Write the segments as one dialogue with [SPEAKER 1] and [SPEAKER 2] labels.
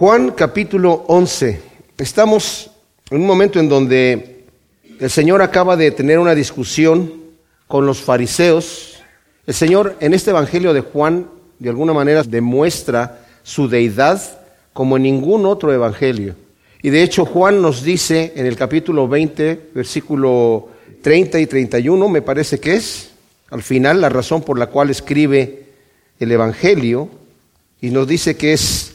[SPEAKER 1] Juan capítulo 11. Estamos en un momento en donde el Señor acaba de tener una discusión con los fariseos. El Señor en este Evangelio de Juan de alguna manera demuestra su deidad como en ningún otro Evangelio. Y de hecho Juan nos dice en el capítulo 20, versículo 30 y 31, me parece que es, al final, la razón por la cual escribe el Evangelio, y nos dice que es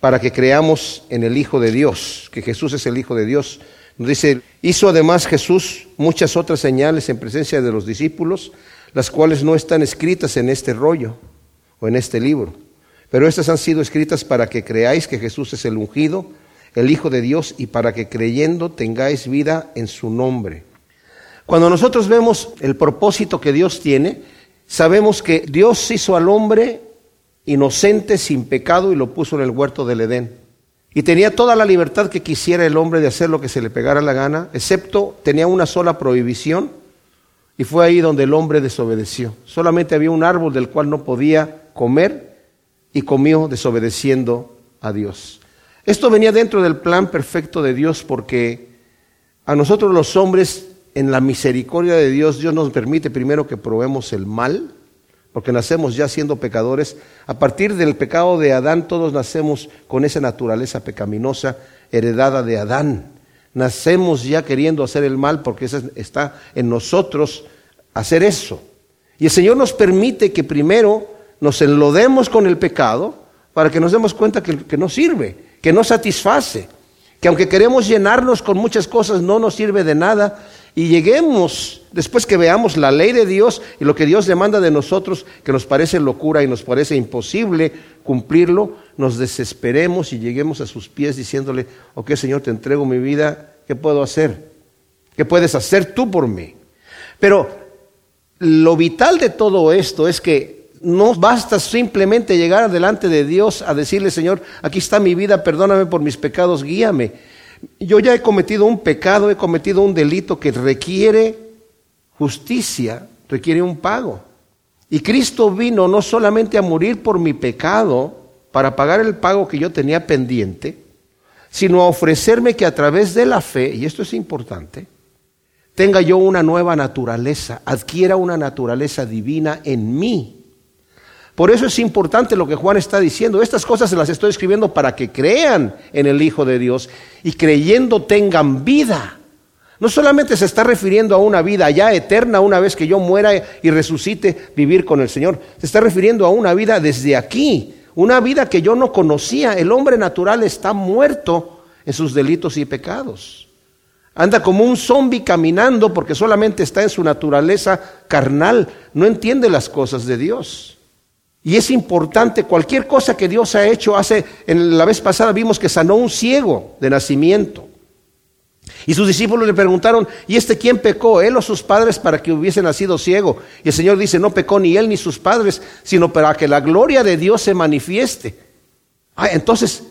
[SPEAKER 1] para que creamos en el Hijo de Dios, que Jesús es el Hijo de Dios. Nos dice, hizo además Jesús muchas otras señales en presencia de los discípulos, las cuales no están escritas en este rollo o en este libro, pero estas han sido escritas para que creáis que Jesús es el ungido, el Hijo de Dios, y para que creyendo tengáis vida en su nombre. Cuando nosotros vemos el propósito que Dios tiene, sabemos que Dios hizo al hombre inocente, sin pecado, y lo puso en el huerto del Edén. Y tenía toda la libertad que quisiera el hombre de hacer lo que se le pegara la gana, excepto tenía una sola prohibición, y fue ahí donde el hombre desobedeció. Solamente había un árbol del cual no podía comer, y comió desobedeciendo a Dios. Esto venía dentro del plan perfecto de Dios porque a nosotros los hombres, en la misericordia de Dios, Dios nos permite primero que probemos el mal, porque nacemos ya siendo pecadores. A partir del pecado de Adán todos nacemos con esa naturaleza pecaminosa heredada de Adán. Nacemos ya queriendo hacer el mal porque está en nosotros hacer eso. Y el Señor nos permite que primero nos enlodemos con el pecado para que nos demos cuenta que, que no sirve, que no satisface, que aunque queremos llenarnos con muchas cosas no nos sirve de nada y lleguemos, después que veamos la ley de Dios y lo que Dios demanda de nosotros, que nos parece locura y nos parece imposible cumplirlo, nos desesperemos y lleguemos a sus pies diciéndole, ok Señor, te entrego mi vida, ¿qué puedo hacer? ¿Qué puedes hacer tú por mí? Pero lo vital de todo esto es que no basta simplemente llegar delante de Dios a decirle, Señor, aquí está mi vida, perdóname por mis pecados, guíame yo ya he cometido un pecado, he cometido un delito que requiere justicia, requiere un pago. Y Cristo vino no solamente a morir por mi pecado, para pagar el pago que yo tenía pendiente, sino a ofrecerme que a través de la fe, y esto es importante, tenga yo una nueva naturaleza, adquiera una naturaleza divina en mí. Por eso es importante lo que Juan está diciendo. Estas cosas se las estoy escribiendo para que crean en el Hijo de Dios y creyendo tengan vida. No solamente se está refiriendo a una vida ya eterna una vez que yo muera y resucite vivir con el Señor. Se está refiriendo a una vida desde aquí, una vida que yo no conocía. El hombre natural está muerto en sus delitos y pecados. Anda como un zombi caminando porque solamente está en su naturaleza carnal. No entiende las cosas de Dios. Y es importante, cualquier cosa que Dios ha hecho, hace, en la vez pasada vimos que sanó un ciego de nacimiento. Y sus discípulos le preguntaron, ¿y este quién pecó, él o sus padres, para que hubiese nacido ciego? Y el Señor dice, no pecó ni él ni sus padres, sino para que la gloria de Dios se manifieste. Ah, entonces,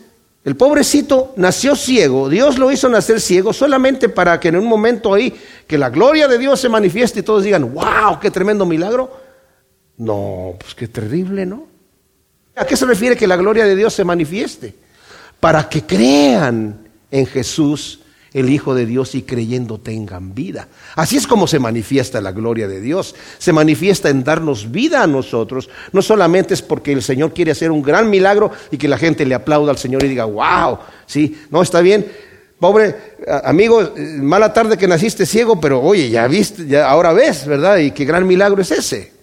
[SPEAKER 1] el pobrecito nació ciego, Dios lo hizo nacer ciego solamente para que en un momento ahí, que la gloria de Dios se manifieste y todos digan, wow, qué tremendo milagro. No, pues qué terrible, ¿no? ¿A qué se refiere que la gloria de Dios se manifieste? Para que crean en Jesús, el Hijo de Dios, y creyendo tengan vida. Así es como se manifiesta la gloria de Dios. Se manifiesta en darnos vida a nosotros. No solamente es porque el Señor quiere hacer un gran milagro y que la gente le aplauda al Señor y diga, wow, sí, no está bien. Pobre amigo, eh, mala tarde que naciste ciego, pero oye, ya viste, ya ahora ves, ¿verdad? Y qué gran milagro es ese.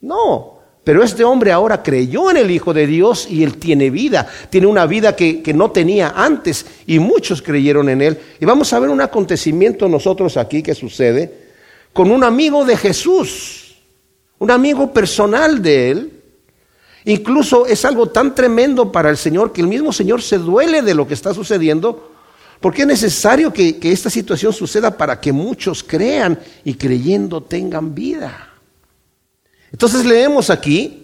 [SPEAKER 1] No, pero este hombre ahora creyó en el Hijo de Dios y él tiene vida, tiene una vida que, no tenía antes y muchos creyeron en él. Y vamos a ver un acontecimiento nosotros aquí que sucede con un amigo de Jesús, un amigo personal de él. Incluso es algo tan tremendo para el Señor que el mismo Señor se duele de lo que está sucediendo, porque es necesario que esta situación suceda para que muchos crean y creyendo tengan vida. Entonces leemos aquí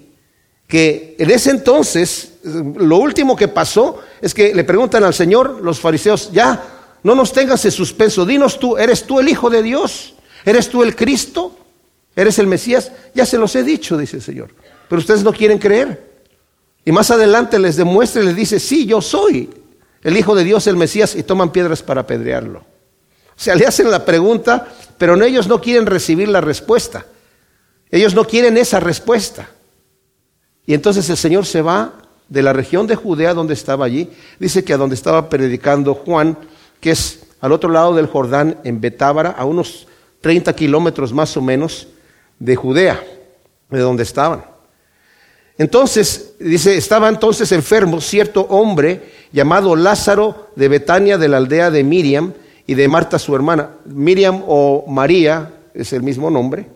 [SPEAKER 1] que en ese entonces, lo último que pasó es que le preguntan al Señor los fariseos, ya, no nos tengas en suspenso, dinos tú, ¿eres tú el Hijo de Dios? ¿Eres tú el Cristo? ¿Eres el Mesías? Ya se los he dicho, dice el Señor, pero ustedes no quieren creer. Y más adelante les demuestra y les dice, sí, yo soy. el Hijo de Dios, el Mesías, y toman piedras para apedrearlo. O sea, le hacen la pregunta, pero ellos no quieren recibir la respuesta. Ellos no quieren esa respuesta. Y entonces el Señor se va de la región de Judea donde estaba allí. Dice que a donde estaba predicando Juan, que es al otro lado del Jordán, en Betábara, a unos 30 kilómetros más o menos de Judea, de donde estaban. Entonces, dice, estaba entonces enfermo cierto hombre llamado Lázaro de Betania, de la aldea de Miriam y de Marta su hermana. Miriam o María es el mismo nombre.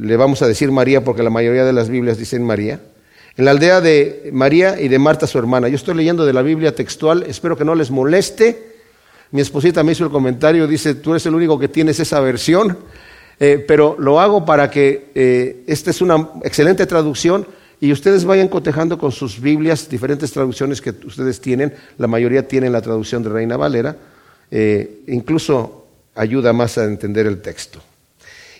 [SPEAKER 1] Le vamos a decir María porque la mayoría de las Biblias dicen María en la aldea de María y de Marta su hermana. Yo estoy leyendo de la Biblia textual, espero que no les moleste. Mi esposita me hizo el comentario, dice, tú eres el único que tienes esa versión, eh, pero lo hago para que eh, esta es una excelente traducción y ustedes vayan cotejando con sus Biblias diferentes traducciones que ustedes tienen. La mayoría tienen la traducción de Reina Valera, eh, incluso ayuda más a entender el texto.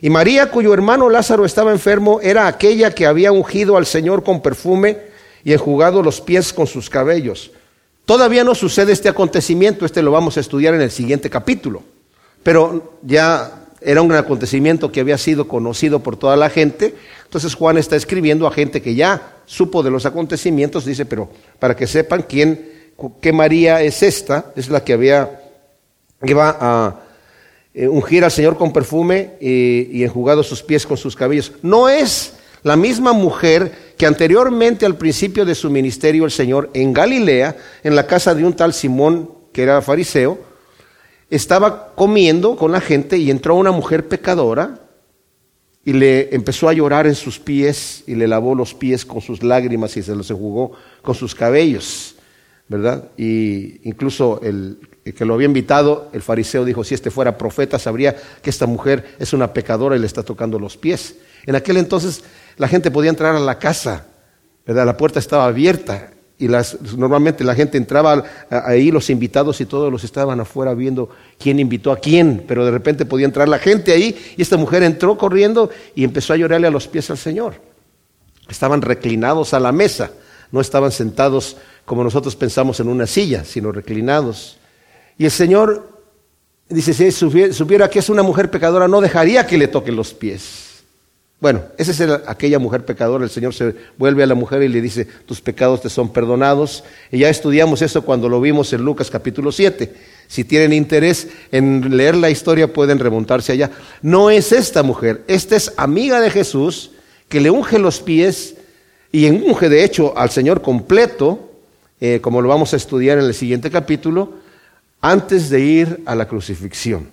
[SPEAKER 1] Y María, cuyo hermano Lázaro estaba enfermo, era aquella que había ungido al Señor con perfume y enjugado los pies con sus cabellos. Todavía no sucede este acontecimiento, este lo vamos a estudiar en el siguiente capítulo, pero ya era un acontecimiento que había sido conocido por toda la gente, entonces Juan está escribiendo a gente que ya supo de los acontecimientos, dice, pero para que sepan quién, qué María es esta, es la que había, iba a eh, ungir al Señor con perfume y, y enjugado sus pies con sus cabellos. No es la misma mujer que anteriormente al principio de su ministerio el Señor en Galilea, en la casa de un tal Simón que era fariseo, estaba comiendo con la gente y entró una mujer pecadora y le empezó a llorar en sus pies y le lavó los pies con sus lágrimas y se los enjugó con sus cabellos, ¿verdad? Y incluso el que lo había invitado, el fariseo dijo, si este fuera profeta, sabría que esta mujer es una pecadora y le está tocando los pies. En aquel entonces la gente podía entrar a la casa, ¿verdad? La puerta estaba abierta y las, normalmente la gente entraba ahí, los invitados y todos los estaban afuera viendo quién invitó a quién, pero de repente podía entrar la gente ahí y esta mujer entró corriendo y empezó a llorarle a los pies al Señor. Estaban reclinados a la mesa, no estaban sentados como nosotros pensamos en una silla, sino reclinados. Y el Señor dice, si supiera que es una mujer pecadora, no dejaría que le toque los pies. Bueno, esa es aquella mujer pecadora. El Señor se vuelve a la mujer y le dice, tus pecados te son perdonados. Y ya estudiamos eso cuando lo vimos en Lucas capítulo 7. Si tienen interés en leer la historia pueden remontarse allá. No es esta mujer, esta es amiga de Jesús que le unge los pies y unge de hecho al Señor completo, eh, como lo vamos a estudiar en el siguiente capítulo antes de ir a la crucifixión.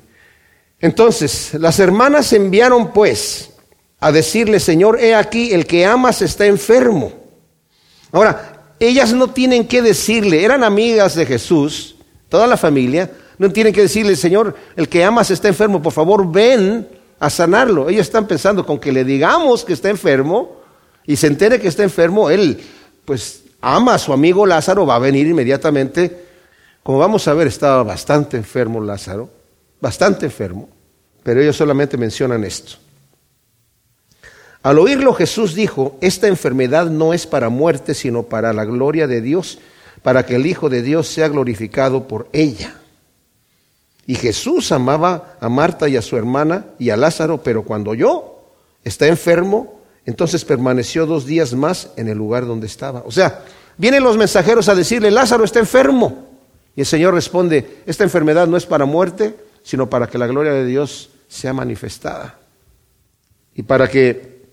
[SPEAKER 1] Entonces, las hermanas enviaron pues a decirle, Señor, he aquí, el que amas está enfermo. Ahora, ellas no tienen que decirle, eran amigas de Jesús, toda la familia, no tienen que decirle, Señor, el que amas está enfermo, por favor ven a sanarlo. Ellos están pensando con que le digamos que está enfermo y se entere que está enfermo, él pues ama a su amigo Lázaro, va a venir inmediatamente como vamos a ver, estaba bastante enfermo Lázaro, bastante enfermo, pero ellos solamente mencionan esto. Al oírlo Jesús dijo, esta enfermedad no es para muerte, sino para la gloria de Dios, para que el Hijo de Dios sea glorificado por ella. Y Jesús amaba a Marta y a su hermana y a Lázaro, pero cuando yo está enfermo, entonces permaneció dos días más en el lugar donde estaba. O sea, vienen los mensajeros a decirle, Lázaro está enfermo. Y el Señor responde, esta enfermedad no es para muerte, sino para que la gloria de Dios sea manifestada. Y para que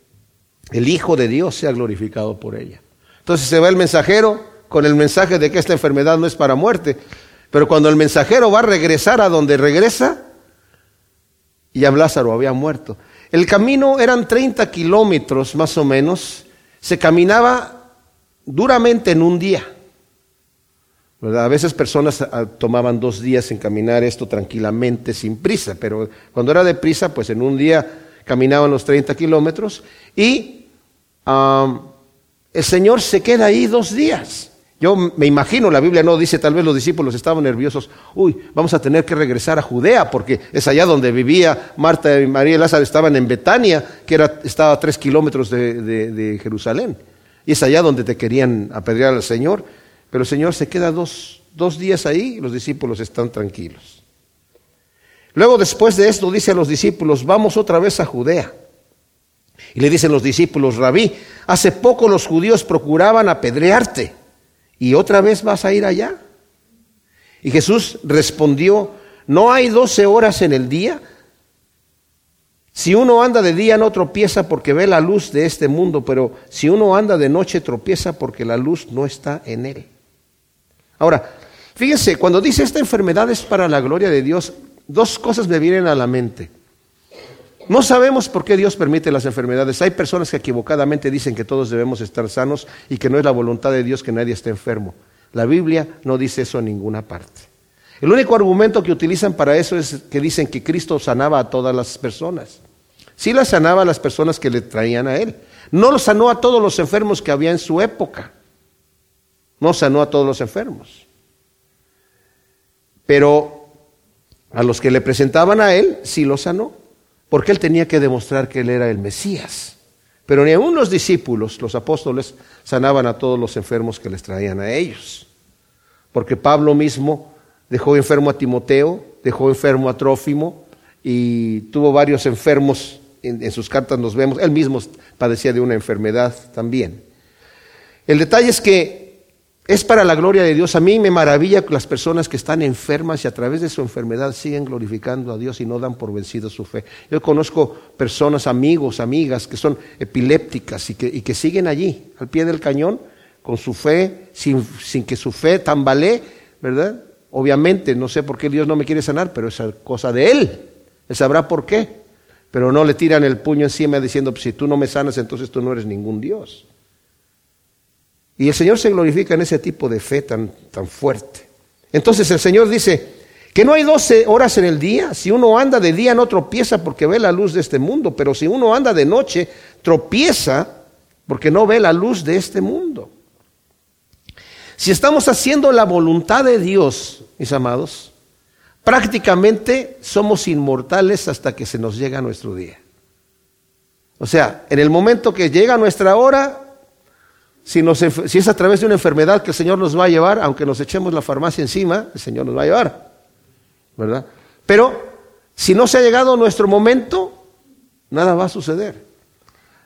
[SPEAKER 1] el Hijo de Dios sea glorificado por ella. Entonces se va el mensajero con el mensaje de que esta enfermedad no es para muerte. Pero cuando el mensajero va a regresar a donde regresa, ya Lázaro había muerto. El camino eran 30 kilómetros más o menos. Se caminaba duramente en un día. A veces personas ah, tomaban dos días en caminar esto tranquilamente, sin prisa, pero cuando era de prisa, pues en un día caminaban los 30 kilómetros y el Señor se queda ahí dos días. Yo me imagino, la Biblia no dice, tal vez los discípulos estaban nerviosos, uy, vamos a tener que regresar a Judea, porque es allá donde vivía Marta y María y Lázaro, estaban en Betania, que era, estaba a tres kilómetros de, de Jerusalén. Y es allá donde te querían apedrear al Señor. Pero el Señor se queda dos, dos días ahí y los discípulos están tranquilos. Luego después de esto dice a los discípulos, vamos otra vez a Judea. Y le dicen los discípulos, rabí, hace poco los judíos procuraban apedrearte y otra vez vas a ir allá. Y Jesús respondió, ¿no hay doce horas en el día? Si uno anda de día no tropieza porque ve la luz de este mundo, pero si uno anda de noche tropieza porque la luz no está en él. Ahora, fíjense, cuando dice esta enfermedad es para la gloria de Dios, dos cosas me vienen a la mente. No sabemos por qué Dios permite las enfermedades. Hay personas que equivocadamente dicen que todos debemos estar sanos y que no es la voluntad de Dios que nadie esté enfermo. La Biblia no dice eso en ninguna parte. El único argumento que utilizan para eso es que dicen que Cristo sanaba a todas las personas. Sí las sanaba a las personas que le traían a Él. No lo sanó a todos los enfermos que había en su época. No sanó a todos los enfermos. Pero a los que le presentaban a Él, sí lo sanó. Porque Él tenía que demostrar que Él era el Mesías. Pero ni aun los discípulos, los apóstoles, sanaban a todos los enfermos que les traían a ellos. Porque Pablo mismo dejó enfermo a Timoteo, dejó enfermo a Trófimo y tuvo varios enfermos. En, sus cartas nos vemos, él mismo padecía de una enfermedad también. El detalle es que es para la gloria de Dios. A mí me maravilla las personas que están enfermas y a través de su enfermedad siguen glorificando a Dios y no dan por vencido su fe. Yo conozco personas, amigos, amigas que son epilépticas y que, siguen allí, al pie del cañón, con su fe, sin, sin que su fe tambalee, ¿verdad? Obviamente, no sé por qué Dios no me quiere sanar, pero es cosa de Él. Él sabrá por qué. Pero no le tiran el puño encima diciendo, pues, si tú no me sanas, entonces tú no eres ningún Dios. Y el Señor se glorifica en ese tipo de fe tan, tan fuerte. Entonces el Señor dice que no hay doce horas en el día. Si uno anda de día no tropieza porque ve la luz de este mundo, pero si uno anda de noche tropieza porque no ve la luz de este mundo. Si estamos haciendo la voluntad de Dios, mis amados, prácticamente somos inmortales hasta que se nos llega nuestro día. O sea, en el momento que llega nuestra hora, si, es a través de una enfermedad que el Señor nos va a llevar, aunque nos echemos la farmacia encima, el Señor nos va a llevar. ¿Verdad? Pero si no se ha llegado nuestro momento, nada va a suceder.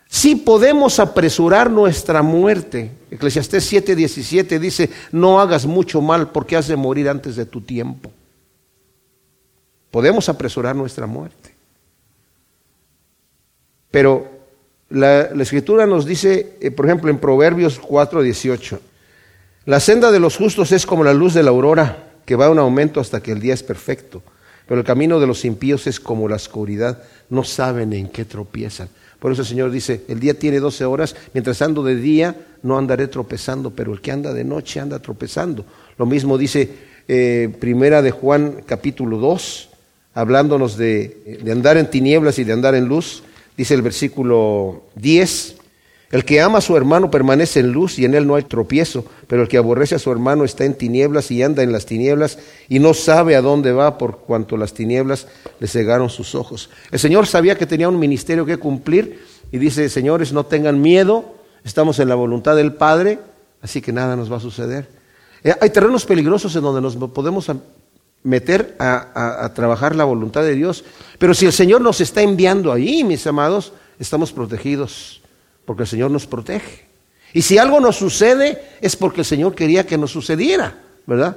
[SPEAKER 1] Si podemos apresurar nuestra muerte. Eclesiastés 7:17 dice, no hagas mucho mal porque has de morir antes de tu tiempo. Podemos apresurar nuestra muerte. Pero la, escritura nos dice, eh, por ejemplo, en Proverbios 4:18, la senda de los justos es como la luz de la aurora, que va un aumento hasta que el día es perfecto. Pero el camino de los impíos es como la oscuridad, no saben en qué tropiezan. Por eso el Señor dice, el día tiene doce horas, mientras ando de día no andaré tropezando, pero el que anda de noche anda tropezando. Lo mismo dice eh, Primera de Juan capítulo 2, hablándonos de, de andar en tinieblas y de andar en luz. Dice el versículo 10, el que ama a su hermano permanece en luz y en él no hay tropiezo, pero el que aborrece a su hermano está en tinieblas y anda en las tinieblas y no sabe a dónde va por cuanto las tinieblas le cegaron sus ojos. El Señor sabía que tenía un ministerio que cumplir y dice, señores, no tengan miedo, estamos en la voluntad del Padre, así que nada nos va a suceder. Eh, hay terrenos peligrosos en donde nos podemos meter a, trabajar la voluntad de Dios, pero si el Señor nos está enviando ahí, mis amados, estamos protegidos porque el Señor nos protege. Y si algo nos sucede es porque el Señor quería que nos sucediera, ¿verdad?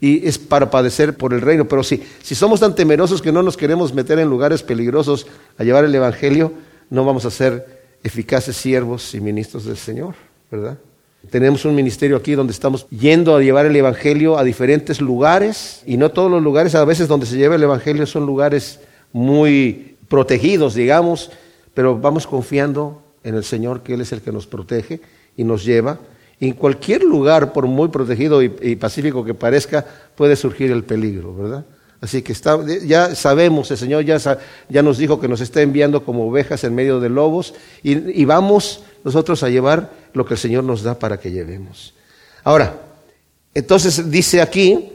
[SPEAKER 1] Y es para padecer por el reino. Pero si, si somos tan temerosos que no nos queremos meter en lugares peligrosos a llevar el Evangelio, no vamos a ser eficaces siervos y ministros del Señor, ¿verdad? Tenemos un ministerio aquí donde estamos yendo a llevar el Evangelio a diferentes lugares y no todos los lugares, a veces donde se lleva el Evangelio son lugares muy protegidos, digamos, pero vamos confiando en el Señor, que Él es el que nos protege y nos lleva. en cualquier lugar, por muy protegido y, pacífico que parezca, puede surgir el peligro, ¿verdad? Así que está, ya sabemos, el Señor ya, ya, nos dijo que nos está enviando como ovejas en medio de lobos y, y vamos nosotros a llevar lo que el Señor nos da para que llevemos. Ahora, entonces dice aquí,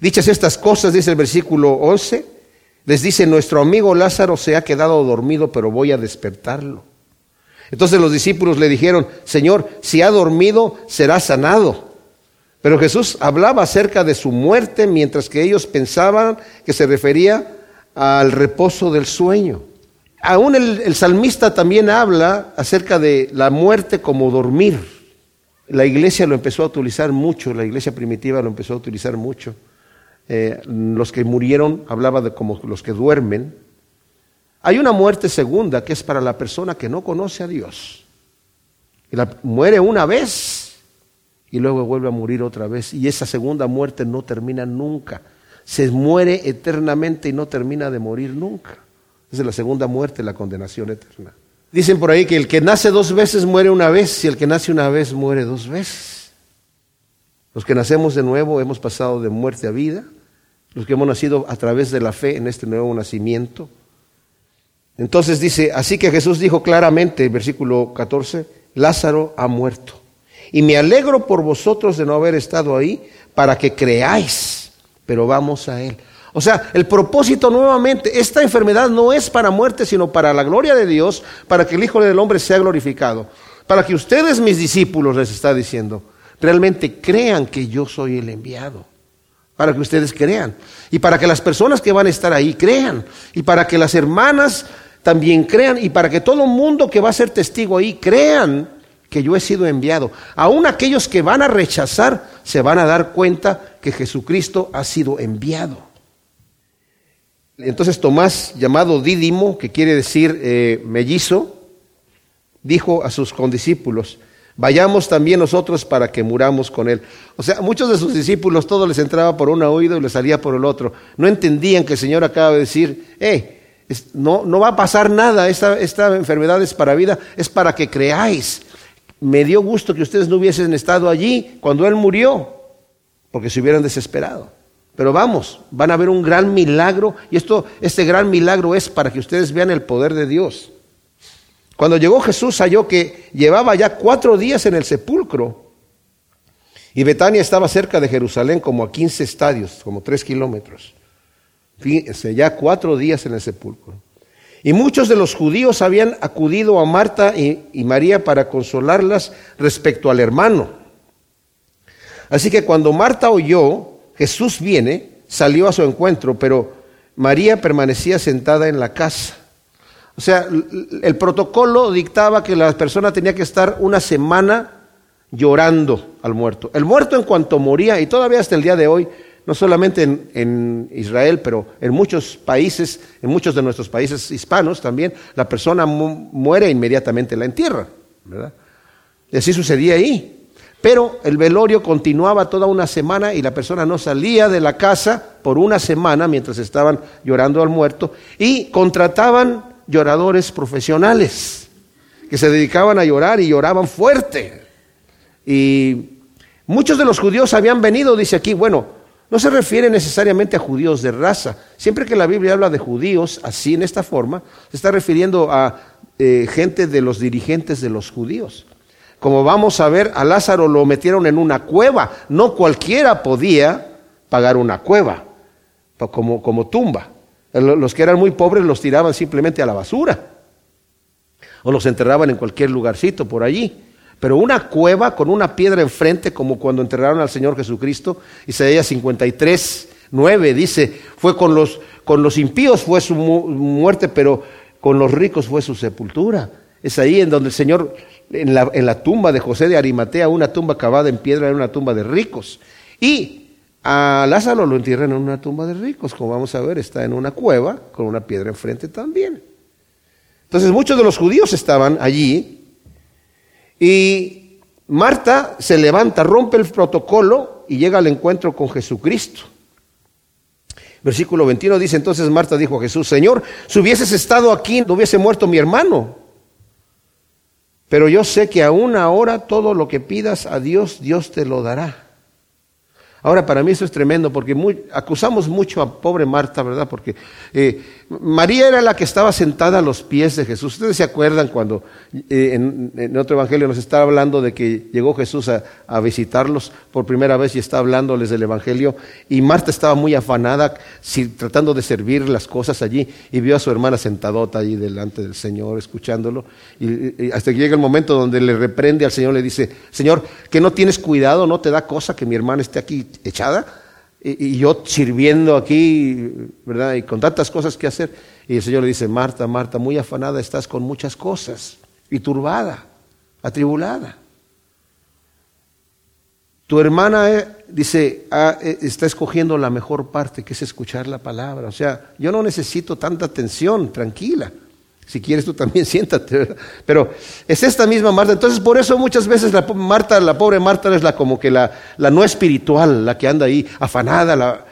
[SPEAKER 1] dichas estas cosas, dice el versículo 11, les dice, nuestro amigo Lázaro se ha quedado dormido, pero voy a despertarlo. Entonces los discípulos le dijeron, Señor, si ha dormido, será sanado. Pero Jesús hablaba acerca de su muerte mientras que ellos pensaban que se refería al reposo del sueño. Aún el, salmista también habla acerca de la muerte como dormir. La iglesia lo empezó a utilizar mucho, la iglesia primitiva lo empezó a utilizar mucho. Eh, los que murieron hablaba de como los que duermen. Hay una muerte segunda que es para la persona que no conoce a Dios. Y la, muere una vez y luego vuelve a morir otra vez. Y esa segunda muerte no termina nunca. Se muere eternamente y no termina de morir nunca. Es la segunda muerte, la condenación eterna. Dicen por ahí que el que nace dos veces muere una vez y el que nace una vez muere dos veces. Los que nacemos de nuevo hemos pasado de muerte a vida. Los que hemos nacido a través de la fe en este nuevo nacimiento. Entonces dice, así que Jesús dijo claramente, versículo 14, Lázaro ha muerto. Y me alegro por vosotros de no haber estado ahí para que creáis, pero vamos a Él. O sea, el propósito nuevamente, esta enfermedad no es para muerte, sino para la gloria de Dios, para que el Hijo del Hombre sea glorificado. Para que ustedes, mis discípulos, les está diciendo, realmente crean que yo soy el enviado. Para que ustedes crean. Y para que las personas que van a estar ahí crean. Y para que las hermanas también crean. Y para que todo el mundo que va a ser testigo ahí crean que yo he sido enviado. Aún aquellos que van a rechazar se van a dar cuenta que Jesucristo ha sido enviado. Entonces Tomás, llamado Dídimo, que quiere decir eh, mellizo, dijo a sus condiscípulos, vayamos también nosotros para que muramos con él. O sea, muchos de sus discípulos todo les entraba por un oído y les salía por el otro. No entendían que el Señor acaba de decir, eh, no, no va a pasar nada, esta, esta enfermedad es para vida, es para que creáis me dio gusto que ustedes no hubiesen estado allí cuando Él murió, porque se hubieran desesperado. Pero vamos, van a ver un gran milagro y esto, este gran milagro es para que ustedes vean el poder de Dios. Cuando llegó Jesús halló que llevaba ya cuatro días en el sepulcro y Betania estaba cerca de Jerusalén como a 15 estadios, como tres kilómetros. Fíjense, ya cuatro días en el sepulcro. Y muchos de los judíos habían acudido a Marta y, María para consolarlas respecto al hermano. Así que cuando Marta oyó, Jesús viene, salió a su encuentro, pero María permanecía sentada en la casa. O sea, el protocolo dictaba que la persona tenía que estar una semana llorando al muerto. El muerto en cuanto moría, y todavía hasta el día de hoy, no solamente en, Israel, pero en muchos países, en muchos de nuestros países hispanos también, la persona muere inmediatamente la entierra, ¿verdad? Y así sucedía ahí. Pero el velorio continuaba toda una semana y la persona no salía de la casa por una semana mientras estaban llorando al muerto y contrataban lloradores profesionales que se dedicaban a llorar y lloraban fuerte. Y muchos de los judíos habían venido, dice aquí, bueno, no se refiere necesariamente a judíos de raza. Siempre que la Biblia habla de judíos así, en esta forma, se está refiriendo a eh, gente de los dirigentes de los judíos. Como vamos a ver, a Lázaro lo metieron en una cueva. No cualquiera podía pagar una cueva como, como tumba. Los que eran muy pobres los tiraban simplemente a la basura. O los enterraban en cualquier lugarcito por allí. Pero una cueva con una piedra enfrente, como cuando enterraron al Señor Jesucristo, Isaías 53, 9 dice, fue con los, con los impíos fue su muerte, pero con los ricos fue su sepultura. Es ahí en donde el Señor, en la, en la tumba de José de Arimatea, una tumba cavada en piedra, era una tumba de ricos. Y a Lázaro lo entierran en una tumba de ricos, como vamos a ver, está en una cueva con una piedra enfrente también. Entonces muchos de los judíos estaban allí y Marta se levanta, rompe el protocolo y llega al encuentro con Jesucristo. Versículo 21 dice, entonces Marta dijo a Jesús, Señor, si hubieses estado aquí, no hubiese muerto mi hermano. Pero yo sé que aún ahora todo lo que pidas a Dios, Dios te lo dará. Ahora, para mí eso es tremendo porque acusamos mucho a pobre Marta, ¿verdad? Porque eh, María era la que estaba sentada a los pies de Jesús. Ustedes se acuerdan cuando eh, en, otro evangelio nos estaba hablando de que llegó Jesús a, visitarlos por primera vez y está hablándoles del evangelio. Y Marta estaba muy afanada, tratando de servir las cosas allí. Y vio a su hermana sentadota allí delante del Señor, escuchándolo. Y, hasta que llega el momento donde le reprende al Señor, le dice: Señor, que no tienes cuidado, no te da cosa que mi hermana esté aquí echada y, yo sirviendo aquí, ¿verdad? Y con tantas cosas que hacer. Y el Señor le dice, Marta, Marta, muy afanada estás con muchas cosas y turbada, atribulada. Tu hermana eh, dice, ah, eh, está escogiendo la mejor parte, que es escuchar la palabra. O sea, yo no necesito tanta atención, tranquila. Si quieres tú también siéntate, Pero es esta misma Marta. Entonces por eso muchas veces la Marta, la pobre Marta es la como que la, la no espiritual, la que anda ahí afanada.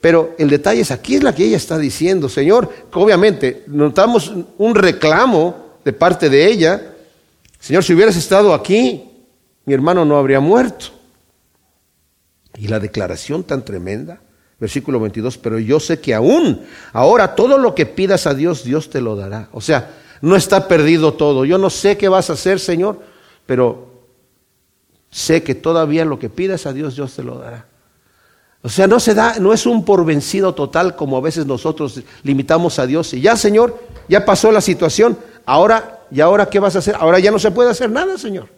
[SPEAKER 1] Pero el detalle es aquí es la que ella está diciendo, Señor, obviamente notamos un reclamo de parte de ella. Señor, si hubieras estado aquí, mi hermano no habría muerto. Y la declaración tan tremenda, versículo 22, pero yo sé que aún ahora todo lo que pidas a Dios, Dios te lo dará. O sea, no está perdido todo. Yo no sé qué vas a hacer, Señor, pero sé que todavía lo que pidas a Dios, Dios te lo dará. O sea, no se da, no es un por vencido total como a veces nosotros limitamos a Dios. Y ya, Señor, ya pasó la situación. Ahora, ¿y ahora qué vas a hacer? Ahora ya no se puede hacer nada, Señor.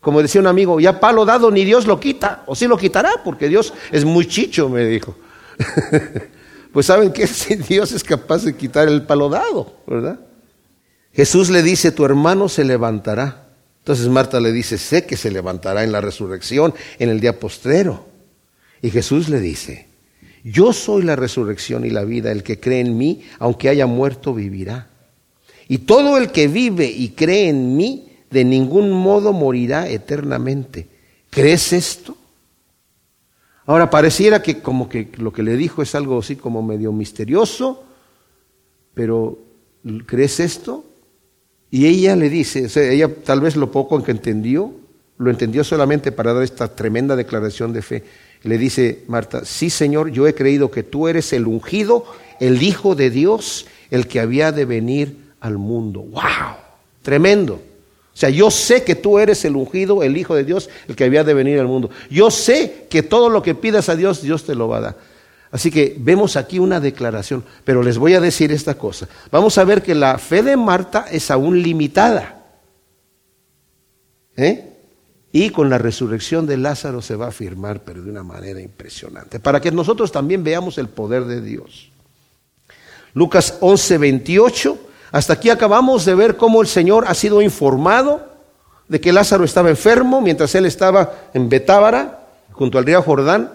[SPEAKER 1] Como decía un amigo, ya palo dado ni Dios lo quita, o sí lo quitará, porque Dios es muy chicho, me dijo. pues saben que si Dios es capaz de quitar el palo dado, ¿verdad? Jesús le dice, tu hermano se levantará. Entonces Marta le dice, sé que se levantará en la resurrección, en el día postrero. Y Jesús le dice, yo soy la resurrección y la vida, el que cree en mí, aunque haya muerto, vivirá. Y todo el que vive y cree en mí, de ningún modo morirá eternamente. ¿Crees esto? Ahora pareciera que como que lo que le dijo es algo así como medio misterioso, pero ¿crees esto? Y ella le dice, o sea, ella tal vez lo poco que entendió, lo entendió solamente para dar esta tremenda declaración de fe. Le dice Marta, sí Señor, yo he creído que tú eres el ungido, el Hijo de Dios, el que había de venir al mundo. ¡Wow! Tremendo. O sea, yo sé que tú eres el ungido, el Hijo de Dios, el que había de venir al mundo. Yo sé que todo lo que pidas a Dios, Dios te lo va a dar. Así que vemos aquí una declaración, pero les voy a decir esta cosa. Vamos a ver que la fe de Marta es aún limitada. ¿Eh? Y con la resurrección de Lázaro se va a afirmar, pero de una manera impresionante, para que nosotros también veamos el poder de Dios. Lucas 11, 28 hasta aquí acabamos de ver cómo el Señor ha sido informado de que Lázaro estaba enfermo mientras él estaba en Betábara, junto al río Jordán,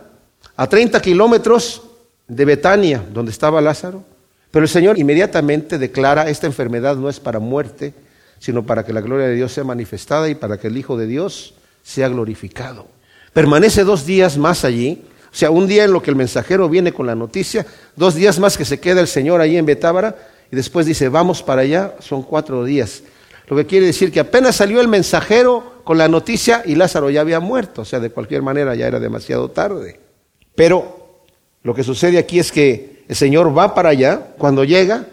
[SPEAKER 1] a 30 kilómetros de Betania, donde estaba Lázaro. Pero el Señor inmediatamente declara, esta enfermedad no es para muerte, sino para que la gloria de Dios sea manifestada y para que el Hijo de Dios sea glorificado. Permanece dos días más allí, o sea, un día en lo que el mensajero viene con la noticia, dos días más que se queda el Señor allí en Betábara, y después dice, vamos para allá, son cuatro días. Lo que quiere decir que apenas salió el mensajero con la noticia y Lázaro ya había muerto, o sea, de cualquier manera ya era demasiado tarde. Pero lo que sucede aquí es que el Señor va para allá, cuando llega,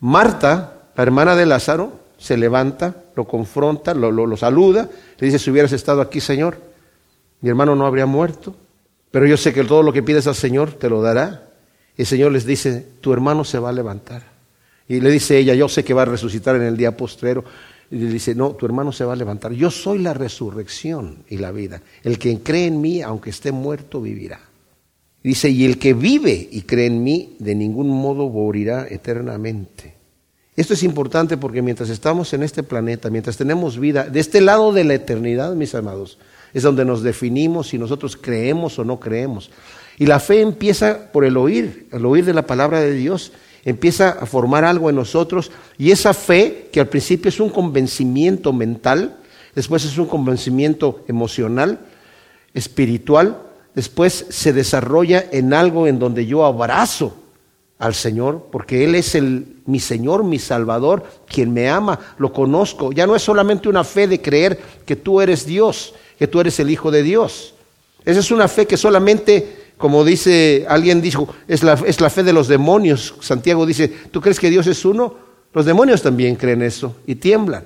[SPEAKER 1] Marta, la hermana de Lázaro, se levanta, lo confronta, lo, lo, saluda, le dice, si hubieras estado aquí, Señor, mi hermano no habría muerto, pero yo sé que todo lo que pides al Señor te lo dará. Y el Señor les dice, tu hermano se va a levantar. Y le dice ella, yo sé que va a resucitar en el día postrero. Y le dice, no, tu hermano se va a levantar. Yo soy la resurrección y la vida. El que cree en mí, aunque esté muerto, vivirá. Dice, y el que vive y cree en mí, de ningún modo morirá eternamente. Esto es importante porque mientras estamos en este planeta, mientras tenemos vida, de este lado de la eternidad, mis amados, es donde nos definimos si nosotros creemos o no creemos. Y la fe empieza por el oír, el oír de la palabra de Dios empieza a formar algo en nosotros y esa fe, que al principio es un convencimiento mental, después es un convencimiento emocional, espiritual, después se desarrolla en algo en donde yo abrazo al Señor, porque Él es el, mi Señor, mi Salvador, quien me ama, lo conozco. Ya no es solamente una fe de creer que tú eres Dios, que tú eres el Hijo de Dios. Esa es una fe que solamente, como dice, alguien dijo, es la, es la fe de los demonios. Santiago dice, ¿tú crees que Dios es uno? Los demonios también creen eso y tiemblan.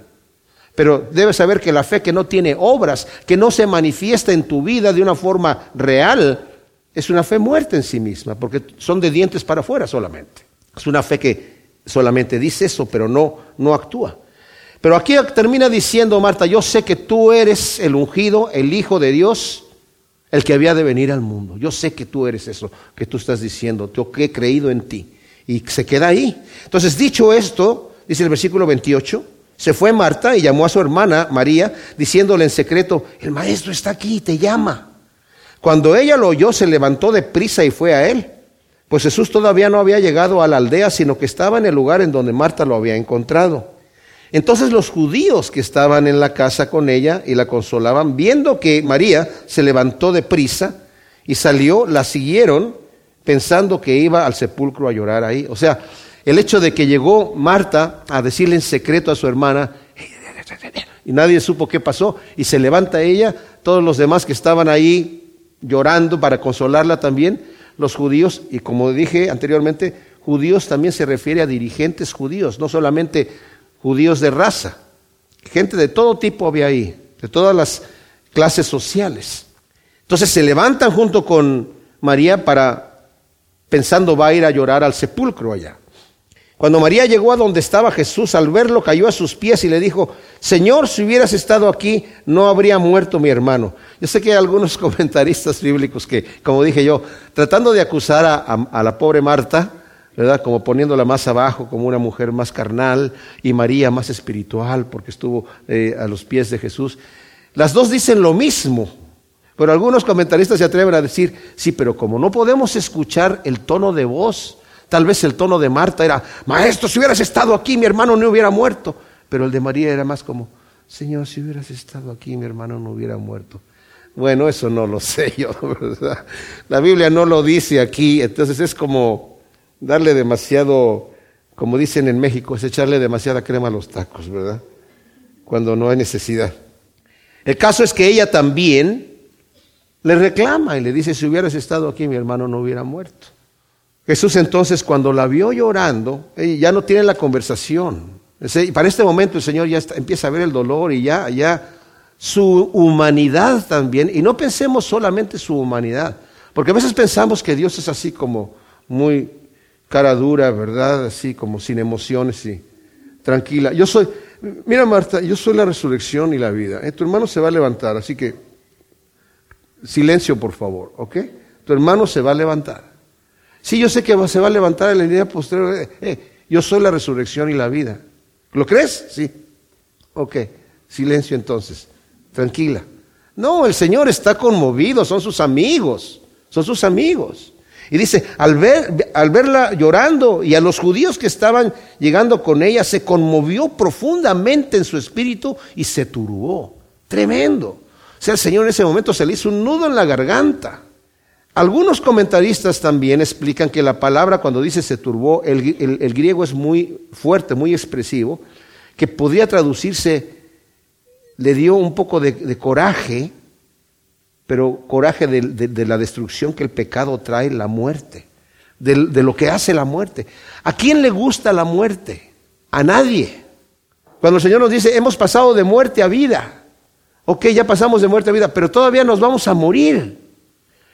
[SPEAKER 1] Pero debes saber que la fe que no tiene obras, que no se manifiesta en tu vida de una forma real, es una fe muerta en sí misma, porque son de dientes para afuera solamente. Es una fe que solamente dice eso, pero no, no actúa. Pero aquí termina diciendo Marta, yo sé que tú eres el ungido, el Hijo de Dios, el que había de venir al mundo. Yo sé que tú eres eso que tú estás diciendo, yo que he creído en ti. Y se queda ahí. Entonces, dicho esto, dice el versículo 28, se fue Marta y llamó a su hermana María, diciéndole en secreto, el maestro está aquí te llama. Cuando ella lo oyó, se levantó de prisa y fue a él. Pues Jesús todavía no había llegado a la aldea, sino que estaba en el lugar en donde Marta lo había encontrado. Entonces los judíos que estaban en la casa con ella y la consolaban, viendo que María se levantó de prisa y salió, la siguieron pensando que iba al sepulcro a llorar ahí. O sea, el hecho de que llegó Marta a decirle en secreto a su hermana, y nadie supo qué pasó, y se levanta ella, todos los demás que estaban ahí llorando para consolarla también, los judíos, y como dije anteriormente, judíos también se refiere a dirigentes judíos, no solamente judíos de raza, gente de todo tipo había ahí, de todas las clases sociales. Entonces se levantan junto con María para, pensando va a ir a llorar al sepulcro allá. Cuando María llegó a donde estaba Jesús, al verlo cayó a sus pies y le dijo, Señor, si hubieras estado aquí, no habría muerto mi hermano. Yo sé que hay algunos comentaristas bíblicos que, como dije yo, tratando de acusar a, la pobre Marta, ¿verdad? Como poniéndola más abajo, como una mujer más carnal, y María más espiritual, porque estuvo eh, a los pies de Jesús. Las dos dicen lo mismo, pero algunos comentaristas se atreven a decir, sí, pero como no podemos escuchar el tono de voz, Tal vez el tono de Marta era, maestro, si hubieras estado aquí, mi hermano no hubiera muerto. Pero el de María era más como, Señor, si hubieras estado aquí, mi hermano no hubiera muerto. Bueno, eso no lo sé yo, ¿verdad? La Biblia no lo dice aquí, entonces es como darle demasiado, como dicen en México, es echarle demasiada crema a los tacos, ¿verdad? Cuando no hay necesidad. El caso es que ella también le reclama y le dice, si hubieras estado aquí, mi hermano no hubiera muerto. Jesús entonces cuando la vio llorando, ya no tiene la conversación. Y para este momento el Señor ya empieza a ver el dolor y ya, ya su humanidad también. Y no pensemos solamente su humanidad, porque a veces pensamos que Dios es así como muy cara dura, ¿verdad? Así como sin emociones y tranquila. Yo soy, mira Marta, yo soy la resurrección y la vida. ¿eh? Tu hermano se va a levantar, así que silencio por favor, ¿ok? Tu hermano se va a levantar. Sí, yo sé que se va a levantar en el día posterior. Eh, eh, yo soy la resurrección y la vida. ¿Lo crees? Sí. Ok, silencio entonces. Tranquila. No, el Señor está conmovido, son sus amigos, son sus amigos. Y dice, al, ver, al verla llorando y a los judíos que estaban llegando con ella, se conmovió profundamente en su espíritu y se turbó. Tremendo. O sea, el Señor en ese momento se le hizo un nudo en la garganta. Algunos comentaristas también explican que la palabra cuando dice se turbó, el, griego es muy fuerte, muy expresivo, que podría traducirse, le dio un poco de, coraje, pero coraje de, la destrucción que el pecado trae, la muerte, de, lo que hace la muerte. ¿A quién le gusta la muerte? A nadie. Cuando el Señor nos dice, hemos pasado de muerte a vida, ok, ya pasamos de muerte a vida, pero todavía nos vamos a morir.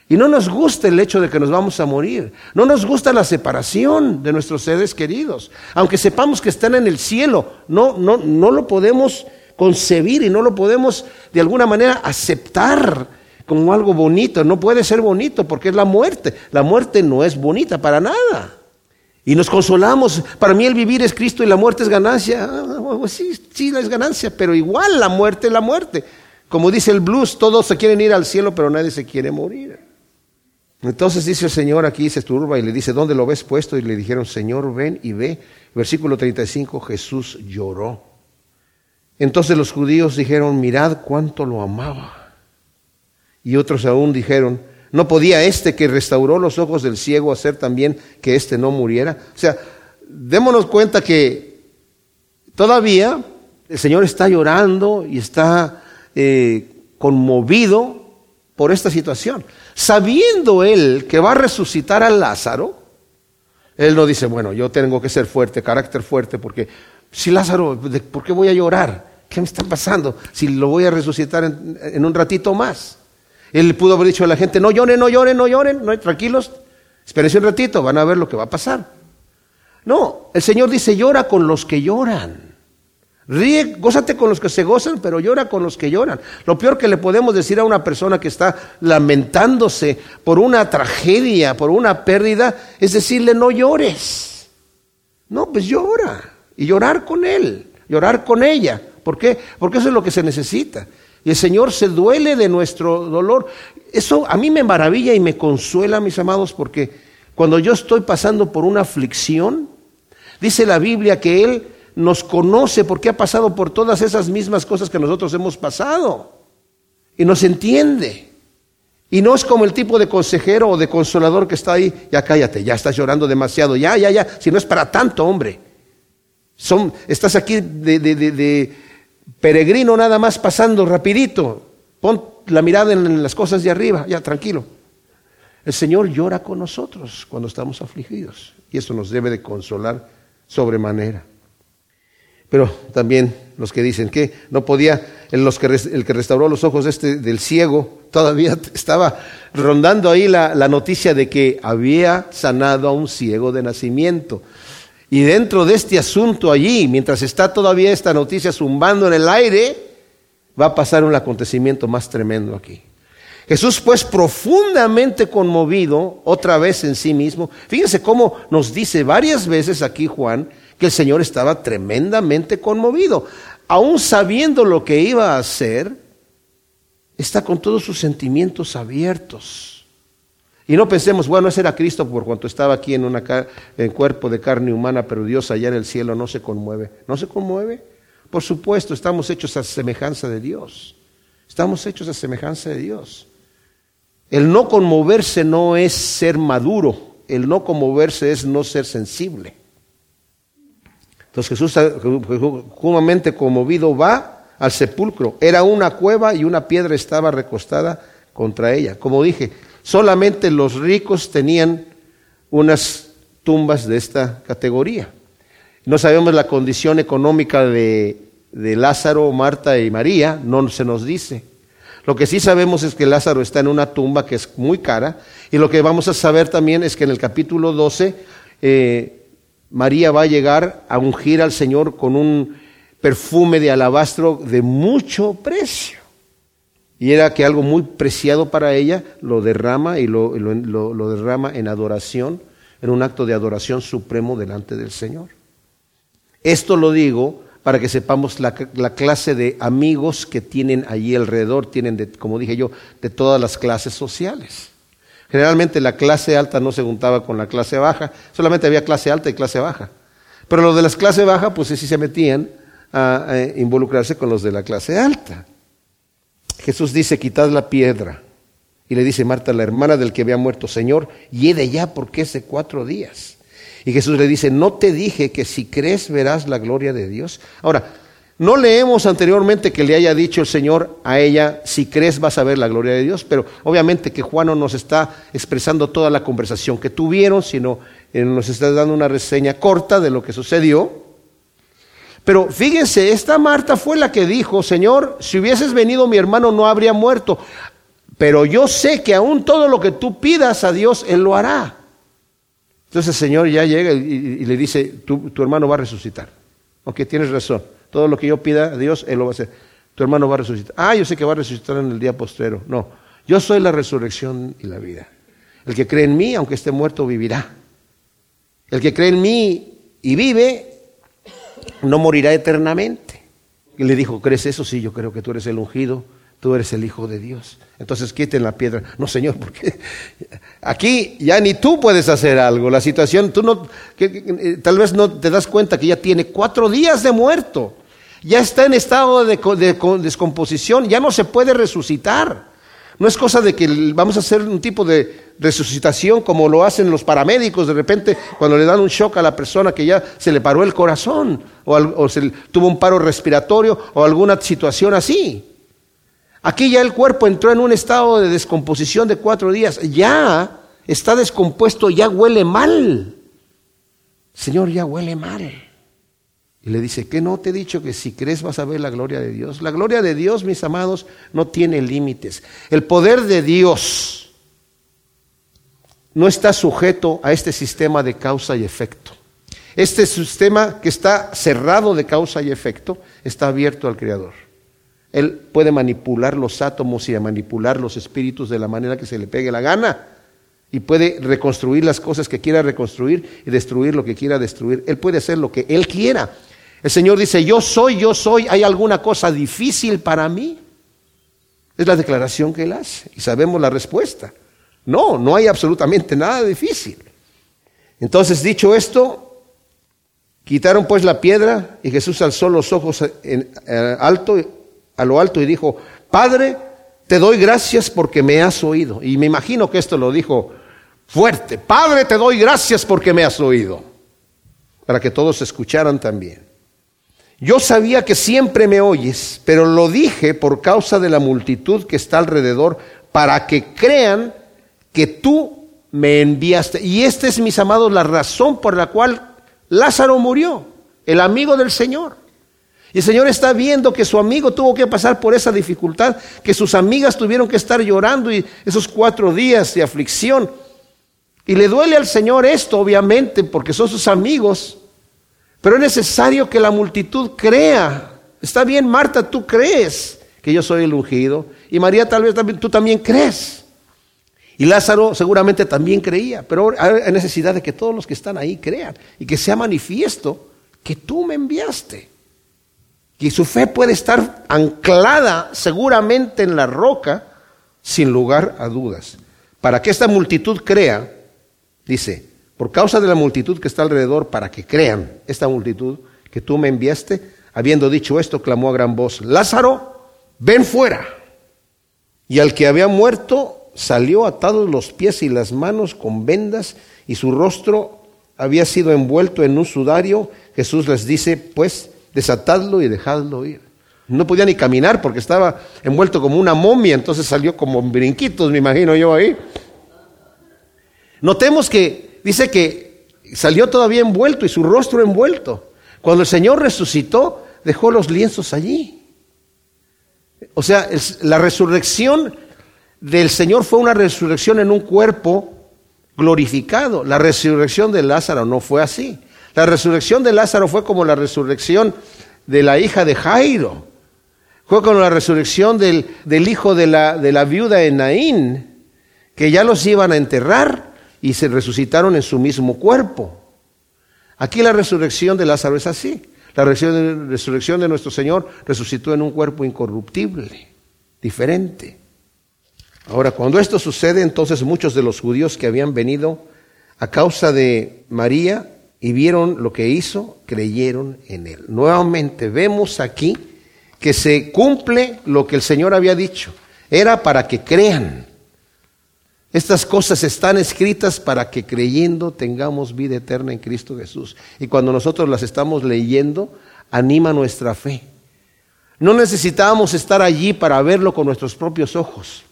[SPEAKER 1] Y no nos gusta el hecho de que nos vamos a morir. No nos gusta la separación de nuestros seres queridos. Aunque sepamos que están en el cielo, no, no, no lo podemos concebir y no lo podemos de alguna manera aceptar como algo bonito. No puede ser bonito porque es la muerte. La muerte no es bonita para nada. Y nos consolamos. Para mí el vivir es Cristo y la muerte es ganancia. Ah, pues sí, sí, es ganancia, pero igual la muerte es la muerte. Como dice el blues, todos se quieren ir al cielo, pero nadie se quiere morir. Entonces dice el Señor aquí, se turba y le dice, ¿dónde lo ves puesto? Y le dijeron, Señor, ven y ve. Versículo 35, Jesús lloró. Entonces los judíos dijeron, mirad cuánto lo amaba. Y otros aún dijeron, ¿no podía este que restauró los ojos del ciego hacer también que éste no muriera? O sea, démonos cuenta que todavía el Señor está llorando y está eh, conmovido por esta situación. Sabiendo él que va a resucitar a Lázaro, él no dice, bueno, yo tengo que ser fuerte, carácter fuerte, porque si Lázaro, ¿por qué voy a llorar? ¿Qué me está pasando? Si lo voy a resucitar en, un ratito más. Él pudo haber dicho a la gente, no lloren, no lloren, no lloren, no, tranquilos, espérense un ratito, van a ver lo que va a pasar. No, el Señor dice, llora con los que lloran. Ríe, gózate con los que se gozan, pero llora con los que lloran. Lo peor que le podemos decir a una persona que está lamentándose por una tragedia, por una pérdida, es decirle no llores. No, pues llora. Y llorar con él, llorar con ella. ¿Por qué? Porque eso es lo que se necesita. Y el Señor se duele de nuestro dolor. Eso a mí me maravilla y me consuela, mis amados, porque cuando yo estoy pasando por una aflicción, dice la Biblia que Él nos conoce porque ha pasado por todas esas mismas cosas que nosotros hemos pasado y nos entiende. Y no es como el tipo de consejero o de consolador que está ahí, ya cállate, ya estás llorando demasiado, ya, ya, ya, si no es para tanto, hombre. Son, estás aquí de, de, de peregrino nada más pasando rapidito, pon la mirada en las cosas de arriba, ya tranquilo. El Señor llora con nosotros cuando estamos afligidos y eso nos debe de consolar sobremanera. Pero también los que dicen que no podía, el, los que, el que restauró los ojos este, del ciego, todavía estaba rondando ahí la noticia de que había sanado a un ciego de nacimiento. Y dentro de este asunto allí, mientras está todavía esta noticia zumbando en el aire, va a pasar un acontecimiento más tremendo aquí. Jesús pues profundamente conmovido otra vez en sí mismo, fíjense cómo nos dice varias veces aquí Juan que el Señor estaba tremendamente conmovido. Aún sabiendo lo que iba a hacer, está con todos sus sentimientos abiertos. Y no pensemos, bueno, ese era Cristo por cuanto estaba aquí en un cuerpo de carne humana, pero Dios allá en el cielo no se conmueve. ¿No se conmueve? Por supuesto, estamos hechos a semejanza de Dios. Estamos hechos a semejanza de Dios. El no conmoverse no es ser maduro, el no conmoverse es no ser sensible. Entonces Jesús, sumamente conmovido, va al sepulcro. Era una cueva y una piedra estaba recostada contra ella. Como dije, solamente los ricos tenían unas tumbas de esta categoría. No sabemos la condición económica de, Lázaro, Marta y María, no se nos dice. Lo que sí sabemos es que Lázaro está en una tumba que es muy cara y lo que vamos a saber también es que en el capítulo 12 eh, María va a llegar a ungir al Señor con un perfume de alabastro de mucho precio. Y era que algo muy preciado para ella lo derrama y lo, derrama en adoración, en un acto de adoración supremo delante del Señor. Esto lo digo para que sepamos la, la, clase de amigos que tienen allí alrededor, tienen, de, como dije yo, de todas las clases sociales. Generalmente la clase alta no se juntaba con la clase baja, solamente había clase alta y clase baja. Pero los de la clase baja, pues sí se metían a, involucrarse con los de la clase alta. Jesús dice, quitad la piedra. Y le dice Marta, la hermana del que había muerto, Señor, de ya porque hace cuatro días. Y Jesús le dice, no te dije que si crees verás la gloria de Dios. Ahora, no leemos anteriormente que le haya dicho el Señor a ella, si crees vas a ver la gloria de Dios, pero obviamente que Juan no nos está expresando toda la conversación que tuvieron, sino eh, nos está dando una reseña corta de lo que sucedió. Pero fíjense, esta Marta fue la que dijo, Señor, si hubieses venido mi hermano no habría muerto, pero yo sé que aún todo lo que tú pidas a Dios, Él lo hará. Entonces el Señor ya llega y, le dice, tu, tu hermano va a resucitar. Ok, tienes razón. Todo lo que yo pida a Dios, Él lo va a hacer. Tu hermano va a resucitar. Ah, yo sé que va a resucitar en el día postrero. No, yo soy la resurrección y la vida. El que cree en mí, aunque esté muerto, vivirá. El que cree en mí y vive, no morirá eternamente. Y le dijo, ¿crees eso? Sí, yo creo que tú eres el ungido, tú eres el Hijo de Dios. Entonces quiten la piedra. No, Señor, porque aquí ya ni tú puedes hacer algo. La situación, tú no, eh, tal vez no te das cuenta que ya tiene cuatro días de muerto ya está en estado de, descomposición, ya no se puede resucitar. No es cosa de que vamos a hacer un tipo de resucitación como lo hacen los paramédicos de repente cuando le dan un shock a la persona que ya se le paró el corazón o, se tuvo un paro respiratorio o alguna situación así. Aquí ya el cuerpo entró en un estado de descomposición de cuatro días. Ya está descompuesto, ya huele mal. Señor, ya huele mal. Y le dice, ¿qué no te he dicho que si crees vas a ver la gloria de Dios? La gloria de Dios, mis amados, no tiene límites. El poder de Dios no está sujeto a este sistema de causa y efecto. Este sistema que está cerrado de causa y efecto está abierto al Creador. Él puede manipular los átomos y manipular los espíritus de la manera que se le pegue la gana. Y puede reconstruir las cosas que quiera reconstruir y destruir lo que quiera destruir. Él puede hacer lo que Él quiera. El Señor dice, yo soy, yo soy, ¿hay alguna cosa difícil para mí? Es la declaración que Él hace. Y sabemos la respuesta. No, no hay absolutamente nada difícil. Entonces, dicho esto, quitaron pues la piedra y Jesús alzó los ojos eh, alto a lo alto y dijo, Padre, te doy gracias porque me has oído. Y me imagino que esto lo dijo fuerte, Padre, te doy gracias porque me has oído, para que todos escucharan también. Yo sabía que siempre me oyes, pero lo dije por causa de la multitud que está alrededor, para que crean que tú me enviaste. Y esta es, mis amados, la razón por la cual Lázaro murió, el amigo del Señor. Y el Señor está viendo que su amigo tuvo que pasar por esa dificultad, que sus amigas tuvieron que estar llorando y esos cuatro días de aflicción. Y le duele al Señor esto, obviamente, porque son sus amigos. Pero es necesario que la multitud crea. Está bien, Marta, tú crees que yo soy el ungido. Y María, tal vez tú también crees. Y Lázaro seguramente también creía. Pero hay necesidad de que todos los que están ahí crean y que sea manifiesto que tú me enviaste. Y su fe puede estar anclada seguramente en la roca, sin lugar a dudas. Para que esta multitud crea, dice, por causa de la multitud que está alrededor, para que crean esta multitud que tú me enviaste, habiendo dicho esto, clamó a gran voz, Lázaro, ven fuera. Y al que había muerto salió atados los pies y las manos con vendas y su rostro había sido envuelto en un sudario. Jesús les dice, pues, desatadlo y dejadlo ir. No podía ni caminar porque estaba envuelto como una momia, entonces salió como brinquitos, me imagino yo ahí. Notemos que dice que salió todavía envuelto y su rostro envuelto. Cuando el Señor resucitó, dejó los lienzos allí. O sea, la resurrección del Señor fue una resurrección en un cuerpo glorificado. La resurrección de Lázaro no fue así. La resurrección de Lázaro fue como la resurrección de la hija de Jairo. Fue como la resurrección del, hijo de la, de la viuda de Naín, que ya los iban a enterrar y se resucitaron en su mismo cuerpo. Aquí la resurrección de Lázaro es así. La resurrección de nuestro Señor resucitó en un cuerpo incorruptible, diferente. Ahora, cuando esto sucede, entonces muchos de los judíos que habían venido a causa de María y vieron lo que hizo, creyeron en él. Nuevamente vemos aquí que se cumple lo que el Señor había dicho. Era para que crean. Estas cosas están escritas para que creyendo tengamos vida eterna en Cristo Jesús. Y cuando nosotros las estamos leyendo, anima nuestra fe. No necesitábamos estar allí para verlo con nuestros propios ojos.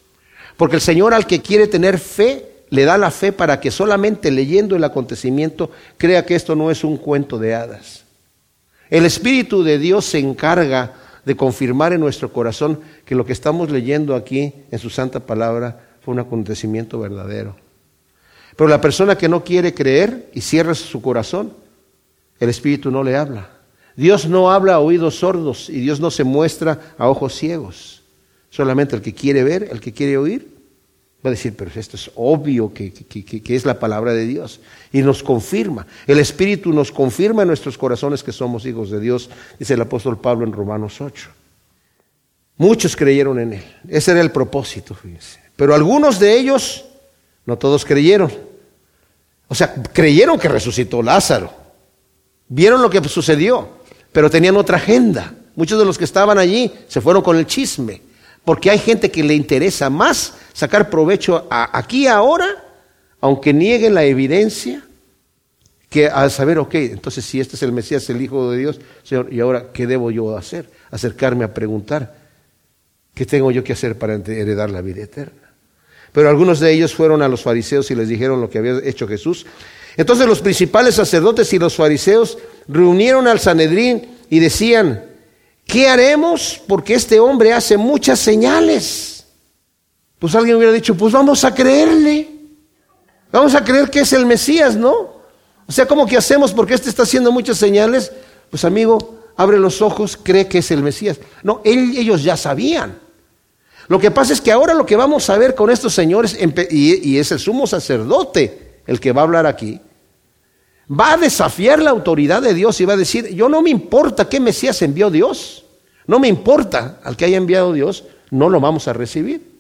[SPEAKER 1] Porque el Señor al que quiere tener fe le da la fe para que solamente leyendo el acontecimiento crea que esto no es un cuento de hadas. El Espíritu de Dios se encarga de confirmar en nuestro corazón que lo que estamos leyendo aquí en su santa palabra fue un acontecimiento verdadero. Pero la persona que no quiere creer y cierra su corazón, el Espíritu no le habla. Dios no habla a oídos sordos y Dios no se muestra a ojos ciegos. Solamente el que quiere ver, el que quiere oír, Va a decir, pero esto es obvio que, es la palabra de Dios. Y nos confirma. El Espíritu nos confirma en nuestros corazones que somos hijos de Dios, dice el apóstol Pablo en Romanos 8. Muchos creyeron en Él. Ese era el propósito, fíjense. Pero algunos de ellos, no todos creyeron. O sea, creyeron que resucitó Lázaro. Vieron lo que sucedió, pero tenían otra agenda. Muchos de los que estaban allí se fueron con el chisme. Porque hay gente que le interesa más sacar provecho aquí ahora, aunque nieguen la evidencia, que al saber, ok, entonces si este es el Mesías, el Hijo de Dios, Señor, ¿y ahora qué debo yo hacer? Acercarme a preguntar. ¿Qué tengo yo que hacer para heredar la vida eterna? Pero algunos de ellos fueron a los fariseos y les dijeron lo que había hecho Jesús. Entonces los principales sacerdotes y los fariseos reunieron al Sanedrín y decían, ¿qué haremos? Porque este hombre hace muchas señales. Pues alguien hubiera dicho, pues vamos a creerle. Vamos a creer que es el Mesías, ¿no? O sea, ¿cómo que hacemos porque este está haciendo muchas señales? Pues amigo, abre los ojos, cree que es el Mesías. No, ellos ya sabían. Lo que pasa es que ahora lo que vamos a ver con estos señores, y es el sumo sacerdote el que va a hablar aquí, va a desafiar la autoridad de Dios y va a decir, yo no me importa qué Mesías envió Dios, no me importa al que haya enviado Dios, no lo vamos a recibir.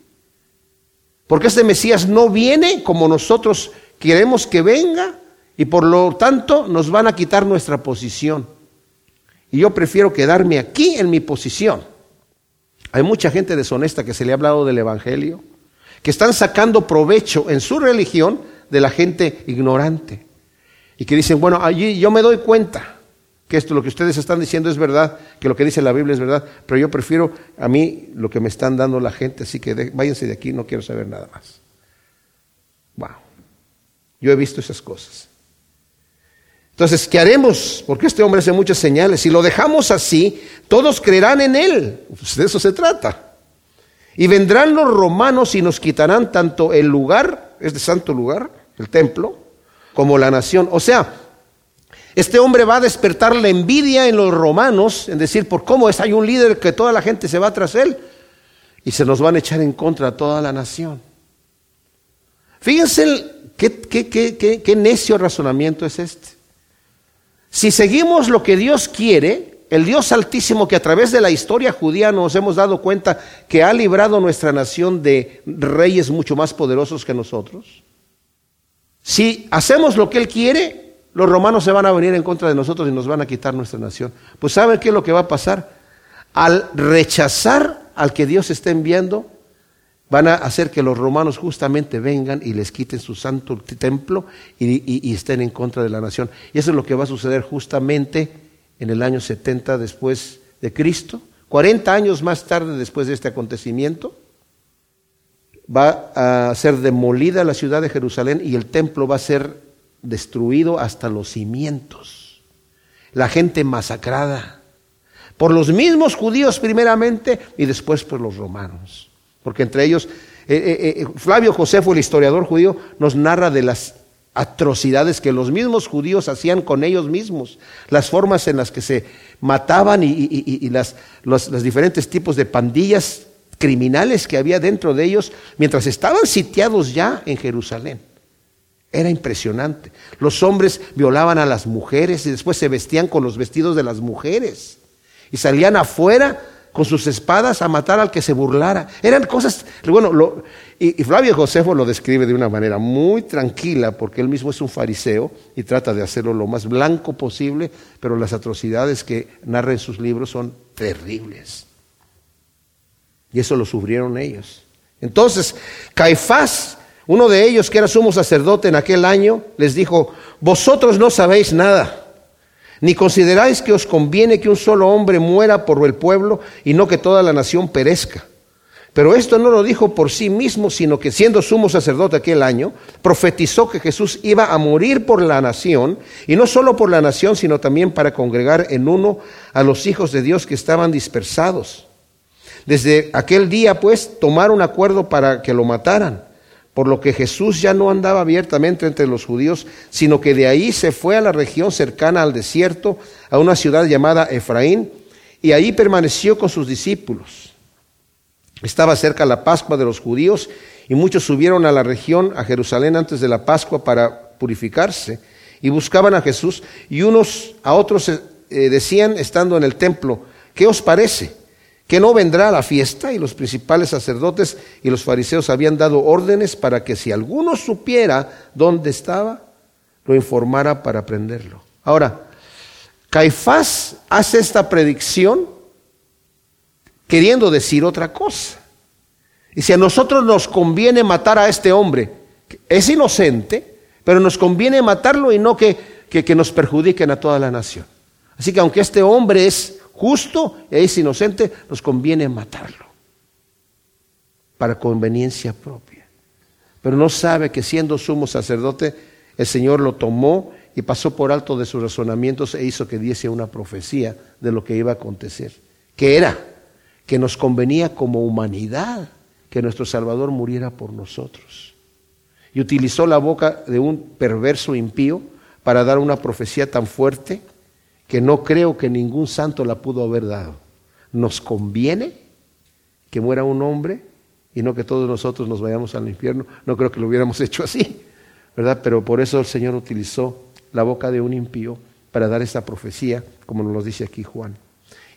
[SPEAKER 1] Porque este Mesías no viene como nosotros queremos que venga y por lo tanto nos van a quitar nuestra posición. Y yo prefiero quedarme aquí en mi posición. Hay mucha gente deshonesta que se le ha hablado del Evangelio, que están sacando provecho en su religión de la gente ignorante. Y que dicen, bueno, allí yo me doy cuenta que esto, lo que ustedes están diciendo es verdad, que lo que dice la Biblia es verdad, pero yo prefiero a mí lo que me están dando la gente, así que váyanse de aquí, no quiero saber nada más. Wow. Yo he visto esas cosas. Entonces, ¿qué haremos? Porque este hombre hace muchas señales. Si lo dejamos así, todos creerán en él. Pues de eso se trata. Y vendrán los romanos y nos quitarán tanto el lugar, este santo lugar, el templo, como la nación. O sea, este hombre va a despertar la envidia en los romanos, en decir, por cómo es, hay un líder que toda la gente se va tras él, y se nos van a echar en contra a toda la nación. Fíjense qué, necio razonamiento es este. Si seguimos lo que Dios quiere, el Dios altísimo que a través de la historia judía nos hemos dado cuenta que ha librado nuestra nación de reyes mucho más poderosos que nosotros, si hacemos lo que Él quiere, los romanos se van a venir en contra de nosotros y nos van a quitar nuestra nación. Pues ¿saben qué es lo que va a pasar? Al rechazar al que Dios está enviando, van a hacer que los romanos justamente vengan y les quiten su santo templo y, estén en contra de la nación. Y eso es lo que va a suceder justamente en el año 70 después de Cristo. 40 años más tarde después de este acontecimiento, va a ser demolida la ciudad de Jerusalén y el templo va a ser destruido hasta los cimientos. La gente masacrada por los mismos judíos primeramente y después por los romanos. Porque entre ellos, eh, eh, eh, Flavio Josefo, el historiador judío, nos narra de las atrocidades que los mismos judíos hacían con ellos mismos, las formas en las que se mataban y, las, los diferentes tipos de pandillas criminales que había dentro de ellos mientras estaban sitiados ya en Jerusalén. Era impresionante. Los hombres violaban a las mujeres y después se vestían con los vestidos de las mujeres. Y salían afuera con sus espadas a matar al que se burlara. Eran cosas, bueno, y, Flavio Josefo lo describe de una manera muy tranquila porque él mismo es un fariseo y trata de hacerlo lo más blanco posible, pero las atrocidades que narra en sus libros son terribles. Y eso lo sufrieron ellos. Entonces, Caifás, uno de ellos que era sumo sacerdote en aquel año, les dijo, vosotros no sabéis nada, ni consideráis que os conviene que un solo hombre muera por el pueblo y no que toda la nación perezca. Pero esto no lo dijo por sí mismo, sino que siendo sumo sacerdote aquel año, profetizó que Jesús iba a morir por la nación, y no solo por la nación, sino también para congregar en uno a los hijos de Dios que estaban dispersados. Desde aquel día, pues, tomaron acuerdo para que lo mataran, por lo que Jesús ya no andaba abiertamente entre los judíos, sino que de ahí se fue a la región cercana al desierto, a una ciudad llamada Efraín, y ahí permaneció con sus discípulos. Estaba cerca la Pascua de los judíos, y muchos subieron a la región, a Jerusalén, antes de la Pascua para purificarse, y buscaban a Jesús, y unos a otros eh, decían, estando en el templo, ¿qué os parece? Que no vendrá a la fiesta y los principales sacerdotes y los fariseos habían dado órdenes para que si alguno supiera dónde estaba, lo informara para prenderlo. Ahora, Caifás hace esta predicción queriendo decir otra cosa. Y si a nosotros nos conviene matar a este hombre, es inocente, pero nos conviene matarlo y no que, que, que nos perjudiquen a toda la nación. Así que aunque este hombre es justo es inocente, nos conviene matarlo. para conveniencia propia. Pero no sabe que siendo sumo sacerdote, el Señor lo tomó y pasó por alto de sus razonamientos e hizo que diese una profecía de lo que iba a acontecer. Que era que nos convenía como humanidad que nuestro Salvador muriera por nosotros. Y utilizó la boca de un perverso impío para dar una profecía tan fuerte que no creo que ningún santo la pudo haber dado. Nos conviene que muera un hombre y no que todos nosotros nos vayamos al infierno. No creo que lo hubiéramos hecho así, ¿verdad? Pero por eso el Señor utilizó la boca de un impío para dar esta profecía, como nos lo dice aquí Juan.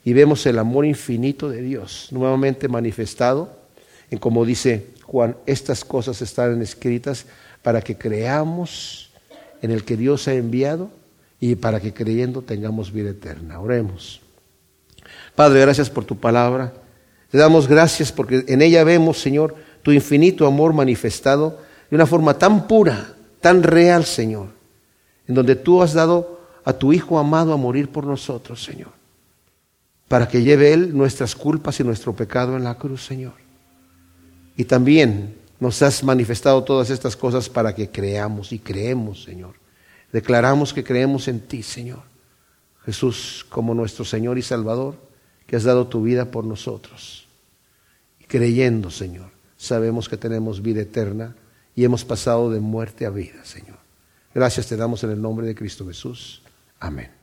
[SPEAKER 1] Y vemos el amor infinito de Dios nuevamente manifestado en como dice Juan, estas cosas están escritas para que creamos en el que Dios ha enviado y para que creyendo tengamos vida eterna. Oremos. Padre, gracias por tu palabra. Te damos gracias porque en ella vemos, Señor, tu infinito amor manifestado de una forma tan pura, tan real, Señor, en donde tú has dado a tu Hijo amado a morir por nosotros, Señor, para que lleve Él nuestras culpas y nuestro pecado en la cruz, Señor. Y también nos has manifestado todas estas cosas para que creamos y creemos, Señor. Declaramos que creemos en ti, Señor. Jesús como nuestro Señor y Salvador, que has dado tu vida por nosotros. Y creyendo, Señor, sabemos que tenemos vida eterna y hemos pasado de muerte a vida, Señor. Gracias te damos en el nombre de Cristo Jesús. Amén.